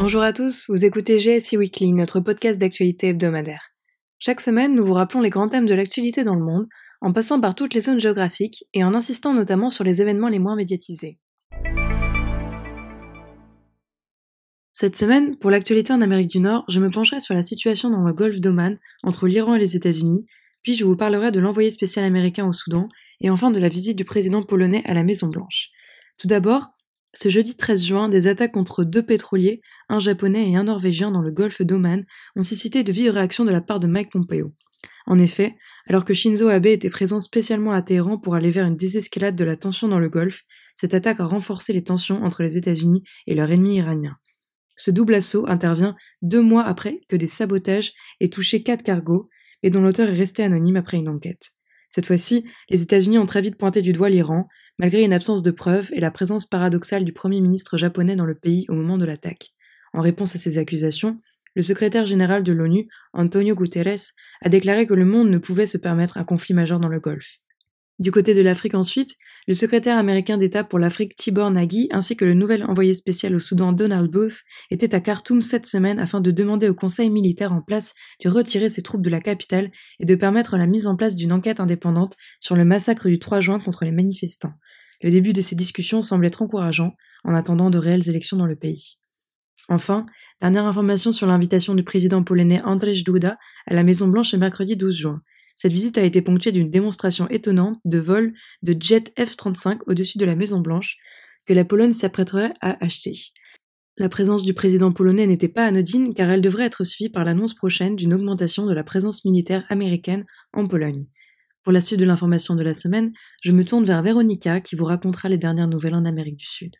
Bonjour à tous, vous écoutez GSI Weekly, notre podcast d'actualité hebdomadaire. Chaque semaine, nous vous rappelons les grands thèmes de l'actualité dans le monde, en passant par toutes les zones géographiques et en insistant notamment sur les événements les moins médiatisés. Cette semaine, pour l'actualité en Amérique du Nord, je me pencherai sur la situation dans le golfe d'Oman, entre l'Iran et les États-Unis, puis je vous parlerai de l'envoyé spécial américain au Soudan, et enfin de la visite du président polonais à la Maison-Blanche. Tout d'abord, ce jeudi 13 juin, des attaques contre deux pétroliers, un japonais et un norvégien dans le golfe d'Oman, ont suscité de vives réactions de la part de Mike Pompeo. En effet, alors que Shinzo Abe était présent spécialement à Téhéran pour aller vers une désescalade de la tension dans le Golfe, cette attaque a renforcé les tensions entre les États-Unis et leur ennemi iranien. Ce double assaut intervient deux mois après que des sabotages aient touché quatre cargos, et dont l'auteur est resté anonyme après une enquête. Cette fois-ci, les États-Unis ont très vite pointé du doigt l'Iran, malgré une absence de preuves et la présence paradoxale du Premier ministre japonais dans le pays au moment de l'attaque. En réponse à ces accusations, le secrétaire général de l'ONU, Antonio Guterres, a déclaré que le monde ne pouvait se permettre un conflit majeur dans le Golfe. Du côté de l'Afrique ensuite, le secrétaire américain d'État pour l'Afrique Tibor Nagy ainsi que le nouvel envoyé spécial au Soudan Donald Booth étaient à Khartoum cette semaine afin de demander au conseil militaire en place de retirer ses troupes de la capitale et de permettre la mise en place d'une enquête indépendante sur le massacre du 3 juin contre les manifestants. Le début de ces discussions semble être encourageant en attendant de réelles élections dans le pays. Enfin, dernière information sur l'invitation du président polonais Andrzej Duda à la Maison Blanche le mercredi 12 juin. Cette visite a été ponctuée d'une démonstration étonnante de vol de jet F-35 au-dessus de la Maison-Blanche que la Pologne s'apprêterait à acheter. La présence du président polonais n'était pas anodine car elle devrait être suivie par l'annonce prochaine d'une augmentation de la présence militaire américaine en Pologne. Pour la suite de l'information de la semaine, je me tourne vers Véronica qui vous racontera les dernières nouvelles en Amérique du Sud.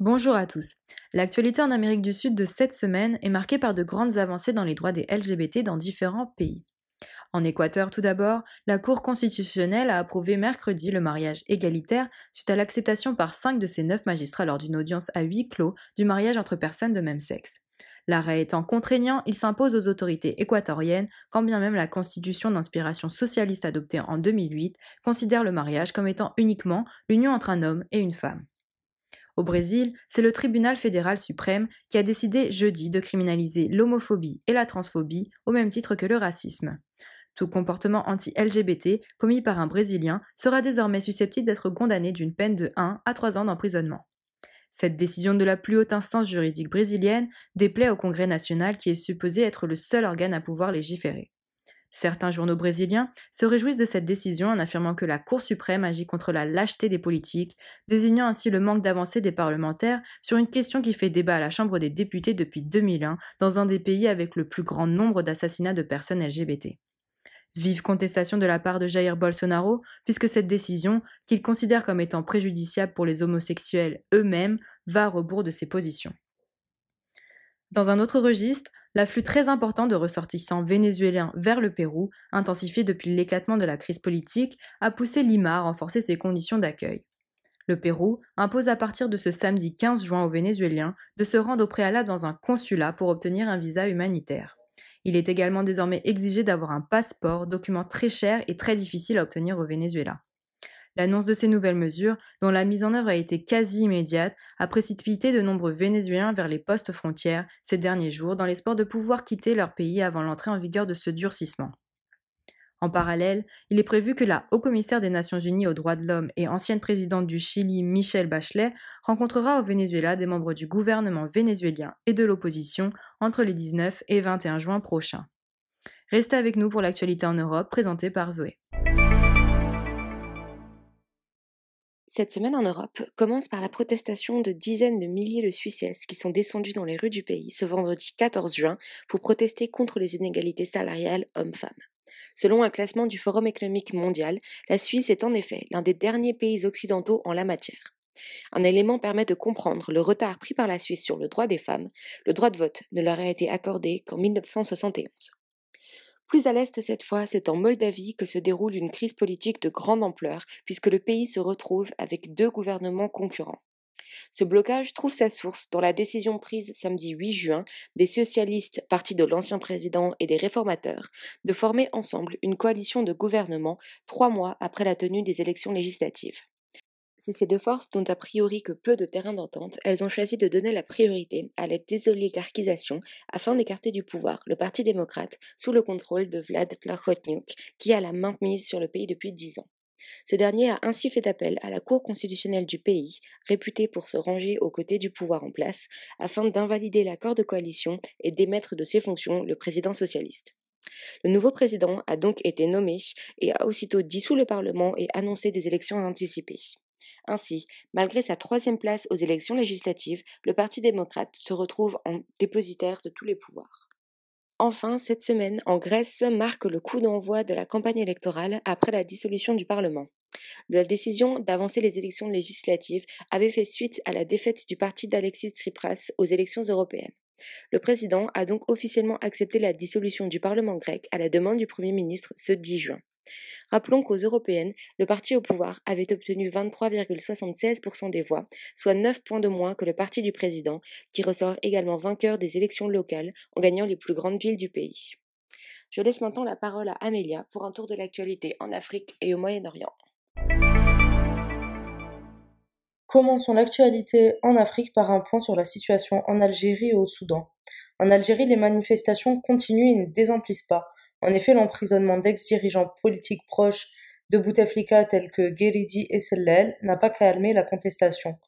Bonjour à tous. L'actualité en Amérique du Sud de cette semaine est marquée par de grandes avancées dans les droits des LGBT dans différents pays. En Équateur, tout d'abord, la Cour constitutionnelle a approuvé mercredi le mariage égalitaire suite à l'acceptation par cinq de ses neuf magistrats lors d'une audience à huis clos du mariage entre personnes de même sexe. L'arrêt étant contraignant, il s'impose aux autorités équatoriennes, quand bien même la constitution d'inspiration socialiste adoptée en 2008 considère le mariage comme étant uniquement l'union entre un homme et une femme. Au Brésil, c'est le tribunal fédéral suprême qui a décidé jeudi de criminaliser l'homophobie et la transphobie au même titre que le racisme. Tout comportement anti-LGBT commis par un Brésilien sera désormais susceptible d'être condamné d'une peine de 1 à 3 ans d'emprisonnement. Cette décision de la plus haute instance juridique brésilienne déplaît au Congrès national qui est supposé être le seul organe à pouvoir légiférer. Certains journaux brésiliens se réjouissent de cette décision en affirmant que la Cour suprême agit contre la lâcheté des politiques, désignant ainsi le manque d'avancée des parlementaires sur une question qui fait débat à la Chambre des députés depuis 2001 dans un des pays avec le plus grand nombre d'assassinats de personnes LGBT. Vive contestation de la part de Jair Bolsonaro, puisque cette décision, qu'il considère comme étant préjudiciable pour les homosexuels eux-mêmes, va à rebours de ses positions. Dans un autre registre, l'afflux très important de ressortissants vénézuéliens vers le Pérou, intensifié depuis l'éclatement de la crise politique, a poussé Lima à renforcer ses conditions d'accueil. Le Pérou impose à partir de ce samedi 15 juin aux Vénézuéliens de se rendre au préalable dans un consulat pour obtenir un visa humanitaire. Il est également désormais exigé d'avoir un passeport, document très cher et très difficile à obtenir au Venezuela. L'annonce de ces nouvelles mesures, dont la mise en œuvre a été quasi immédiate, a précipité de nombreux Vénézuéliens vers les postes frontières ces derniers jours dans l'espoir de pouvoir quitter leur pays avant l'entrée en vigueur de ce durcissement. En parallèle, il est prévu que la haut-commissaire des Nations Unies aux droits de l'homme et ancienne présidente du Chili, Michelle Bachelet, rencontrera au Venezuela des membres du gouvernement vénézuélien et de l'opposition entre les 19 et 21 juin prochains. Restez avec nous pour l'actualité en Europe présentée par Zoé. Cette semaine en Europe commence par la protestation de dizaines de milliers de Suisses qui sont descendus dans les rues du pays ce vendredi 14 juin pour protester contre les inégalités salariales hommes-femmes. Selon un classement du Forum économique mondial, la Suisse est en effet l'un des derniers pays occidentaux en la matière. Un élément permet de comprendre le retard pris par la Suisse sur le droit des femmes. Le droit de vote ne leur a été accordé qu'en 1971. Plus à l'est cette fois, c'est en Moldavie que se déroule une crise politique de grande ampleur, puisque le pays se retrouve avec deux gouvernements concurrents. Ce blocage trouve sa source dans la décision prise samedi 8 juin des socialistes, partis de l'ancien président et des réformateurs, de former ensemble une coalition de gouvernement trois mois après la tenue des élections législatives. Si ces deux forces n'ont a priori que peu de terrain d'entente, elles ont choisi de donner la priorité à la désoligarchisation afin d'écarter du pouvoir le Parti démocrate sous le contrôle de Vlad Plahotniuc, qui a la main mise sur le pays depuis dix ans. Ce dernier a ainsi fait appel à la Cour constitutionnelle du pays, réputée pour se ranger aux côtés du pouvoir en place, afin d'invalider l'accord de coalition et d'émettre de ses fonctions le président socialiste. Le nouveau président a donc été nommé et a aussitôt dissous le Parlement et annoncé des élections anticipées. Ainsi, malgré sa troisième place aux élections législatives, le Parti démocrate se retrouve en dépositaire de tous les pouvoirs. Enfin, cette semaine, en Grèce, marque le coup d'envoi de la campagne électorale après la dissolution du Parlement. La décision d'avancer les élections législatives avait fait suite à la défaite du parti d'Alexis Tsipras aux élections européennes. Le président a donc officiellement accepté la dissolution du Parlement grec à la demande du Premier ministre ce 10 juin. Rappelons qu'aux européennes, le parti au pouvoir avait obtenu 23,76% des voix, soit 9 points de moins que le parti du président, qui ressort également vainqueur des élections locales en gagnant les plus grandes villes du pays. Je laisse maintenant la parole à Amélia pour un tour de l'actualité en Afrique et au Moyen-Orient. Commençons l'actualité en Afrique par un point sur la situation en Algérie et au Soudan. En Algérie, les manifestations continuent et ne désemplissent pas. En effet, l'emprisonnement d'ex-dirigeants politiques proches de Bouteflika tels que Geridi et Sellel n'a pas calmé la contestation.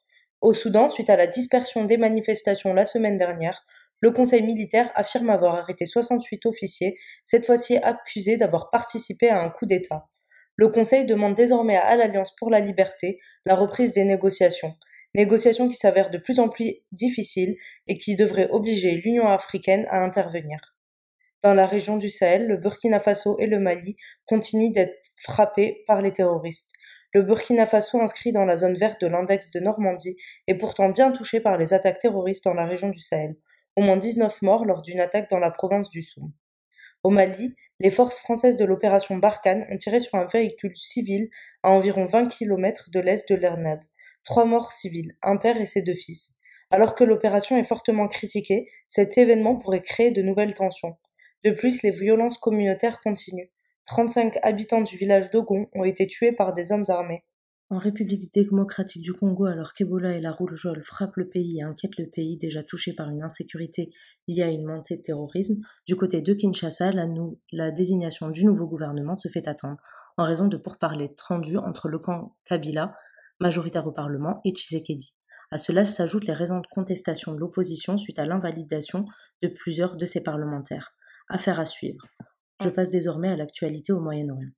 Au Soudan, suite à la dispersion des manifestations la semaine dernière, le Conseil militaire affirme avoir arrêté 68 officiers, cette fois-ci accusés d'avoir participé à un coup d'État. Le Conseil demande désormais à l'Alliance pour la liberté la reprise des négociations, négociations qui s'avèrent de plus en plus difficiles et qui devraient obliger l'Union africaine à intervenir. Dans la région du Sahel, le Burkina Faso et le Mali continuent d'être frappés par les terroristes. Le Burkina Faso, inscrit dans la zone verte de l'index de Normandie, est pourtant bien touché par les attaques terroristes dans la région du Sahel. Au moins 19 morts lors d'une attaque dans la province du Soum. Au Mali, les forces françaises de l'opération Barkhane ont tiré sur un véhicule civil à environ 20 km de l'est de l'Ernab. Trois morts civils, un père et ses deux fils. Alors que l'opération est fortement critiquée, cet événement pourrait créer de nouvelles tensions. De plus, les violences communautaires continuent. 35 habitants du village d'Ogon ont été tués par des hommes armés. En République démocratique du Congo, alors qu'Ebola et la rougeole frappent le pays et inquiètent le pays déjà touché par une insécurité liée à une montée de terrorisme, du côté de Kinshasa, la, désignation du nouveau gouvernement se fait attendre en raison de pourparlers tendus entre le camp Kabila, majoritaire au Parlement, et Tshisekedi. À cela s'ajoutent les raisons de contestation de l'opposition suite à l'invalidation de plusieurs de ses parlementaires. Affaire à suivre. Je passe désormais à l'actualité au Moyen-Orient.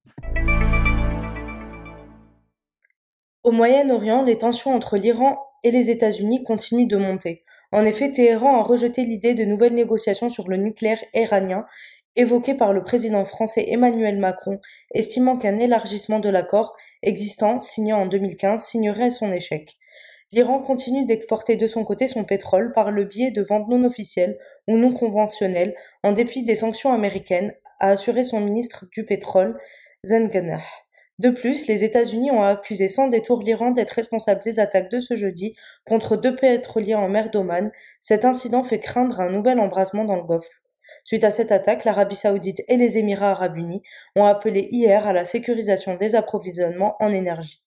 Au Moyen-Orient, les tensions entre l'Iran et les États-Unis continuent de monter. En effet, Téhéran a rejeté l'idée de nouvelles négociations sur le nucléaire iranien évoquée par le président français Emmanuel Macron, estimant qu'un élargissement de l'accord existant, signé en 2015, signerait son échec. L'Iran continue d'exporter de son côté son pétrole par le biais de ventes non officielles ou non conventionnelles, en dépit des sanctions américaines, a assuré son ministre du pétrole, Zenganah. De plus, les États-Unis ont accusé sans détour l'Iran d'être responsable des attaques de ce jeudi contre deux pétroliers en mer d'Oman. Cet incident fait craindre un nouvel embrasement dans le Golfe. Suite à cette attaque, l'Arabie saoudite et les Émirats arabes unis ont appelé hier à la sécurisation des approvisionnements en énergie.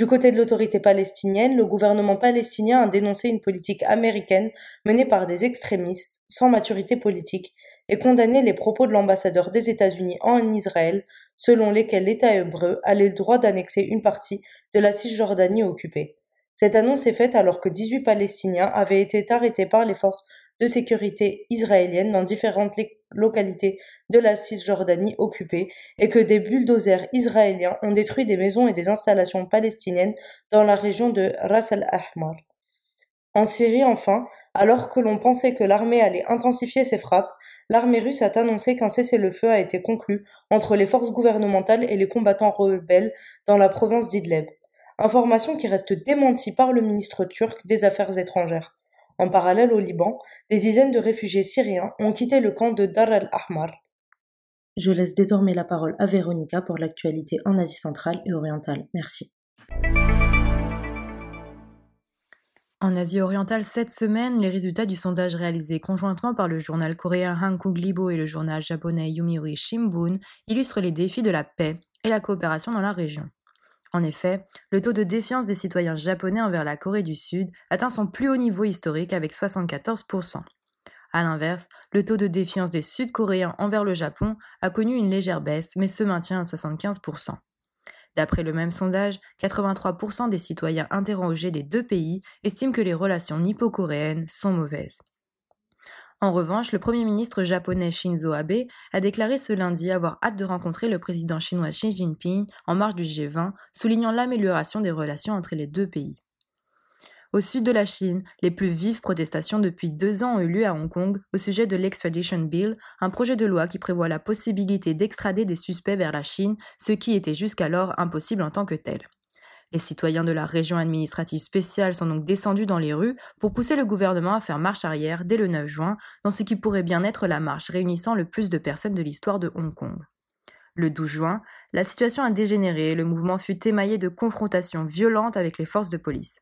Du côté de l'autorité palestinienne, le gouvernement palestinien a dénoncé une politique américaine menée par des extrémistes sans maturité politique et condamné les propos de l'ambassadeur des États-Unis en Israël, selon lesquels l'État hébreu a le droit d'annexer une partie de la Cisjordanie occupée. Cette annonce est faite alors que 18 Palestiniens avaient été arrêtés par les forces de sécurité israélienne dans différentes localités de la Cisjordanie occupée et que des bulldozers israéliens ont détruit des maisons et des installations palestiniennes dans la région de Ras al-Ahmar. En Syrie, enfin, alors que l'on pensait que l'armée allait intensifier ses frappes, l'armée russe a annoncé qu'un cessez-le-feu a été conclu entre les forces gouvernementales et les combattants rebelles dans la province d'Idleb. Information qui reste démentie par le ministre turc des Affaires étrangères. En parallèle au Liban, des dizaines de réfugiés syriens ont quitté le camp de Dar al-Ahmar. Je laisse désormais la parole à Véronica pour l'actualité en Asie centrale et orientale. Merci. En Asie orientale, cette semaine, les résultats du sondage réalisé conjointement par le journal coréen Hankuk Libo et le journal japonais Yomiuri Shimbun illustrent les défis de la paix et la coopération dans la région. En effet, le taux de défiance des citoyens japonais envers la Corée du Sud atteint son plus haut niveau historique avec 74%. A l'inverse, le taux de défiance des Sud-Coréens envers le Japon a connu une légère baisse mais se maintient à 75%. D'après le même sondage, 83% des citoyens interrogés des deux pays estiment que les relations nippo-coréennes sont mauvaises. En revanche, le Premier ministre japonais Shinzo Abe a déclaré ce lundi avoir hâte de rencontrer le président chinois Xi Jinping en marge du G20, soulignant l'amélioration des relations entre les deux pays. Au sud de la Chine, les plus vives protestations depuis deux ans ont eu lieu à Hong Kong au sujet de l'Extradition Bill, un projet de loi qui prévoit la possibilité d'extrader des suspects vers la Chine, ce qui était jusqu'alors impossible en tant que tel. Les citoyens de la région administrative spéciale sont donc descendus dans les rues pour pousser le gouvernement à faire marche arrière dès le 9 juin, dans ce qui pourrait bien être la marche réunissant le plus de personnes de l'histoire de Hong Kong. Le 12 juin, la situation a dégénéré et le mouvement fut émaillé de confrontations violentes avec les forces de police.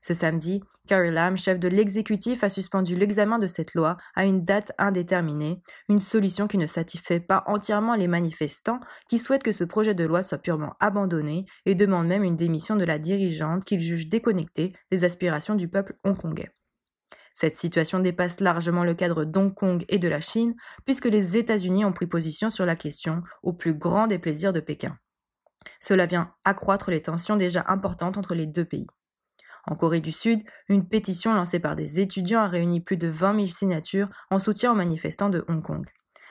Ce samedi, Carrie Lam, chef de l'exécutif, a suspendu l'examen de cette loi à une date indéterminée, une solution qui ne satisfait pas entièrement les manifestants qui souhaitent que ce projet de loi soit purement abandonné et demandent même une démission de la dirigeante qu'ils jugent déconnectée des aspirations du peuple hongkongais. Cette situation dépasse largement le cadre d'Hong Kong et de la Chine, puisque les États-Unis ont pris position sur la question au plus grand des plaisirs de Pékin. Cela vient accroître les tensions déjà importantes entre les deux pays. En Corée du Sud, une pétition lancée par des étudiants a réuni plus de 20 000 signatures en soutien aux manifestants de Hong Kong.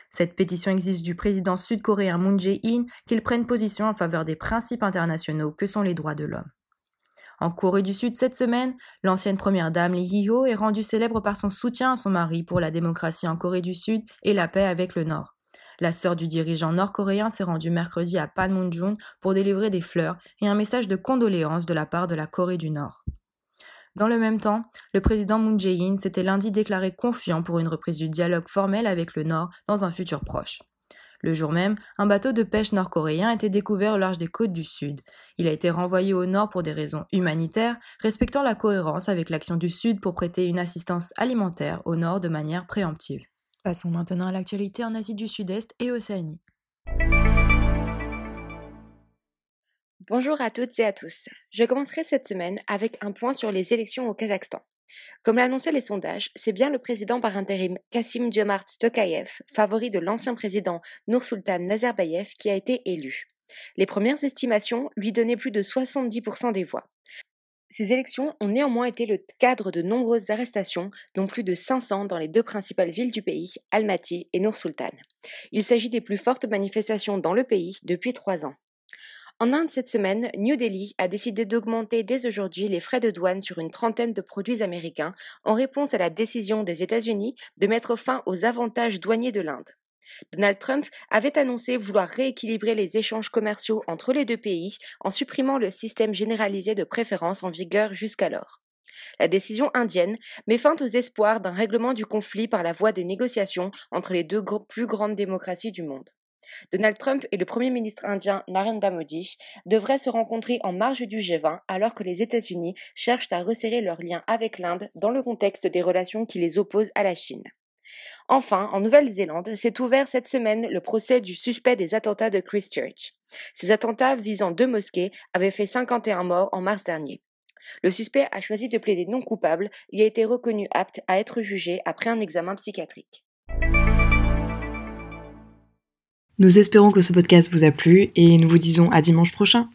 Cette pétition exige du président sud-coréen Moon Jae-in qu'il prenne position en faveur des principes internationaux que sont les droits de l'homme. En Corée du Sud cette semaine, l'ancienne première dame Lee Hee-ho est rendue célèbre par son soutien à son mari pour la démocratie en Corée du Sud et la paix avec le Nord. La sœur du dirigeant nord-coréen s'est rendue mercredi à Panmunjom pour délivrer des fleurs et un message de condoléances de la part de la Corée du Nord. Dans le même temps, le président Moon Jae-in s'était lundi déclaré confiant pour une reprise du dialogue formel avec le Nord dans un futur proche. Le jour même, un bateau de pêche nord-coréen a été découvert au large des côtes du Sud. Il a été renvoyé au Nord pour des raisons humanitaires, respectant la cohérence avec l'action du Sud pour prêter une assistance alimentaire au Nord de manière préemptive. Passons maintenant à l'actualité en Asie du Sud-Est et Océanie. Bonjour à toutes et à tous. Je commencerai cette semaine avec un point sur les élections au Kazakhstan. Comme l'annonçaient les sondages, c'est bien le président par intérim Kassim Jomart Tokayev, favori de l'ancien président Nursultan Nazarbayev, qui a été élu. Les premières estimations lui donnaient plus de 70% des voix. Ces élections ont néanmoins été le cadre de nombreuses arrestations, dont plus de 500 dans les deux principales villes du pays, Almaty et Nur-Sultan. Il s'agit des plus fortes manifestations dans le pays depuis trois ans. En Inde cette semaine, New Delhi a décidé d'augmenter dès aujourd'hui les frais de douane sur une trentaine de produits américains en réponse à la décision des États-Unis de mettre fin aux avantages douaniers de l'Inde. Donald Trump avait annoncé vouloir rééquilibrer les échanges commerciaux entre les deux pays en supprimant le système généralisé de préférence en vigueur jusqu'alors. La décision indienne met fin aux espoirs d'un règlement du conflit par la voie des négociations entre les deux plus grandes démocraties du monde. Donald Trump et le Premier ministre indien Narendra Modi devraient se rencontrer en marge du G20 alors que les États-Unis cherchent à resserrer leurs liens avec l'Inde dans le contexte des relations qui les opposent à la Chine. Enfin, en Nouvelle-Zélande, s'est ouvert cette semaine le procès du suspect des attentats de Christchurch. Ces attentats visant deux mosquées avaient fait 51 morts en mars dernier. Le suspect a choisi de plaider non coupable et a été reconnu apte à être jugé après un examen psychiatrique. Nous espérons que ce podcast vous a plu et nous vous disons à dimanche prochain.